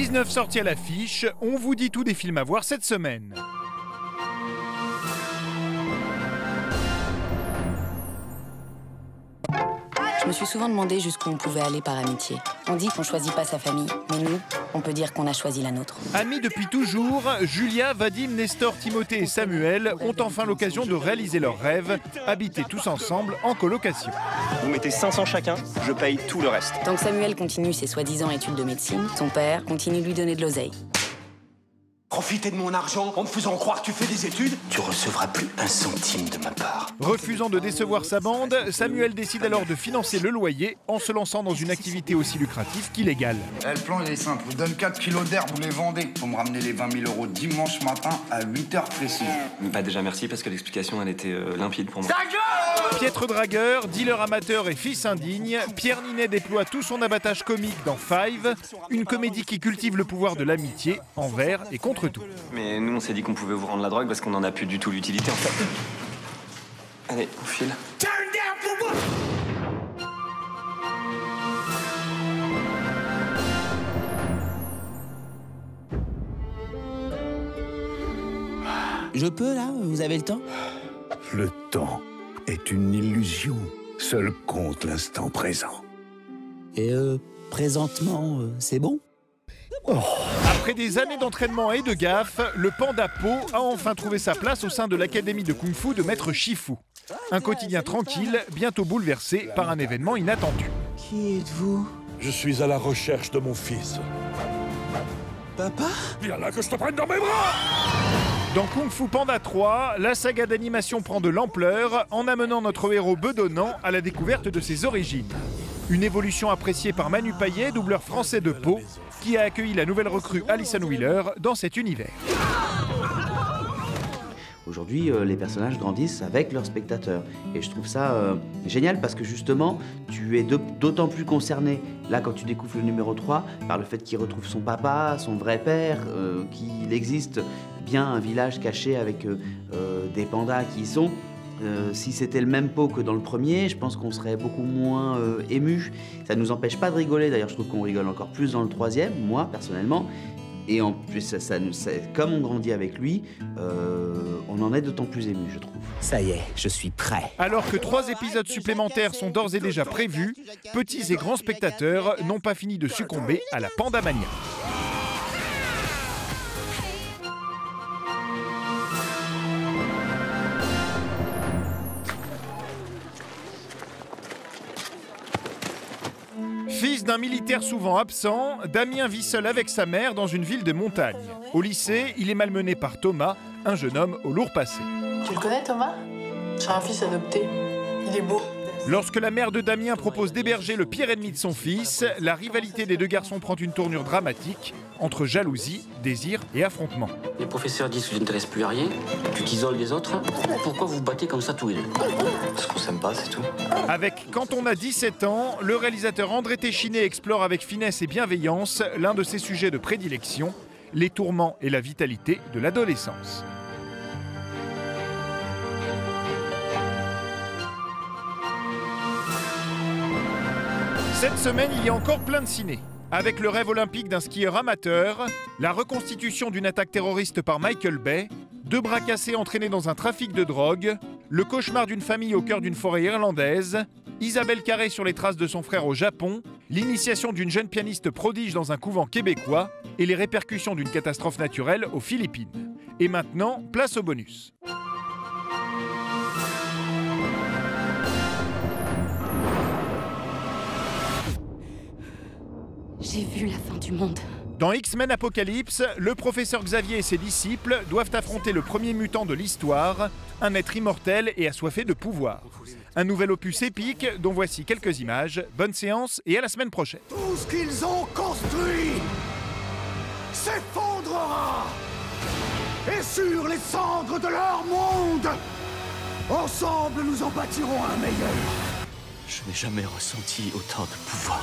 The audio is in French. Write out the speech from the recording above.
19 sorties à l'affiche, on vous dit tout des films à voir cette semaine. Me suis souvent demandé jusqu'où on pouvait aller par amitié. On dit qu'on choisit pas sa famille, mais nous, on peut dire qu'on a choisi la nôtre. Amis depuis toujours, Julia, Vadim, Nestor, Timothée et Samuel ont enfin l'occasion de réaliser leurs rêves, habiter tous ensemble en colocation. Vous mettez 500 chacun, je paye tout le reste. Tant que Samuel continue ses soi-disant études de médecine, ton père continue de lui donner de l'oseille. Profiter de mon argent en me faisant croire que tu fais des études Tu recevras plus un centime de ma part. Refusant de décevoir sa bande, Samuel décide alors de financer le loyer en se lançant dans une activité aussi lucrative qu'illégale. Eh, le plan il est simple, je vous donne 4 kilos d'herbe, vous les vendez. Pour me ramener les 20 000 euros dimanche matin à 8 heures précises. Bah déjà merci parce que l'explication elle était euh, limpide pour moi. Piètre dragueur, dealer amateur et fils indigne, Pierre Ninet déploie tout son abattage comique dans Five, une comédie qui cultive le pouvoir de l'amitié envers et contre tout. Mais nous on s'est dit qu'on pouvait vous rendre la drogue parce qu'on en a plus du tout l'utilité en fait. Allez, on file. Je peux là? Vous avez le temps? Le temps est une illusion. Seul compte l'instant présent. Et euh, présentement, euh, c'est bon? Après des années d'entraînement et de gaffe, le panda Po a enfin trouvé sa place au sein de l'académie de Kung Fu de Maître Shifu. Un quotidien tranquille, bientôt bouleversé par un événement inattendu. Qui êtes-vous? Je suis à la recherche de mon fils. Papa? Viens là que je te prenne dans mes bras Dans Kung Fu Panda 3, la saga d'animation prend de l'ampleur en amenant notre héros bedonnant à la découverte de ses origines. Une évolution appréciée par Manu Payet, doubleur français de Pau, qui a accueilli la nouvelle recrue Alison Wheeler dans cet univers. Aujourd'hui, euh, les personnages grandissent avec leurs spectateurs. Et je trouve ça euh, génial parce que justement, tu es d'autant plus concerné, là, quand tu découvres le numéro 3, par le fait qu'il retrouve son papa, son vrai père, euh, qu'il existe bien un village caché avec des pandas qui y sont. Si c'était le même pot que dans le premier, je pense qu'on serait beaucoup moins euh, ému. Ça ne nous empêche pas de rigoler. D'ailleurs, je trouve qu'on rigole encore plus dans le troisième, moi personnellement. Et en plus, ça, ça nous- ça- comme on grandit avec lui, euh, on en est d'autant plus ému, je trouve. Ça y est, je suis prêt. Alors que trois épisodes supplémentaires sont d'ores et déjà prévus, petits et grands spectateurs n'ont pas fini de succomber à la pandamania. D'un militaire souvent absent, Damien vit seul avec sa mère dans une ville de montagne. Au lycée, il est malmené par Thomas, un jeune homme au lourd passé. Tu le connais, Thomas? J'ai un fils adopté. Il est beau. Lorsque la mère de Damien propose d'héberger le pire ennemi de son fils, la rivalité des deux garçons prend une tournure dramatique entre jalousie, désir et affrontement. Les professeurs disent que tu n'intéresses plus à rien, tu t'isoles des autres. Pourquoi vous vous battez comme ça tous les deux Parce qu'on s'aime pas, c'est tout. Avec Quand on a 17 ans, le réalisateur André Téchiné explore avec finesse et bienveillance l'un de ses sujets de prédilection, les tourments et la vitalité de l'adolescence. Cette semaine, il y a encore plein de ciné. Avec le rêve olympique d'un skieur amateur, la reconstitution d'une attaque terroriste par Michael Bay, deux bras cassés entraînés dans un trafic de drogue, le cauchemar d'une famille au cœur d'une forêt irlandaise, Isabelle Carré sur les traces de son frère au Japon, l'initiation d'une jeune pianiste prodige dans un couvent québécois et les répercussions d'une catastrophe naturelle aux Philippines. Et maintenant, place au bonus. J'ai vu la fin du monde. Dans X-Men Apocalypse, le professeur Xavier et ses disciples doivent affronter le premier mutant de l'histoire, un être immortel et assoiffé de pouvoir. Un nouvel opus épique dont voici quelques images. Bonne séance et à la semaine prochaine. Tout ce qu'ils ont construit s'effondrera Et sur les cendres de leur monde Ensemble, nous en bâtirons un meilleur Je n'ai jamais ressenti autant de pouvoir.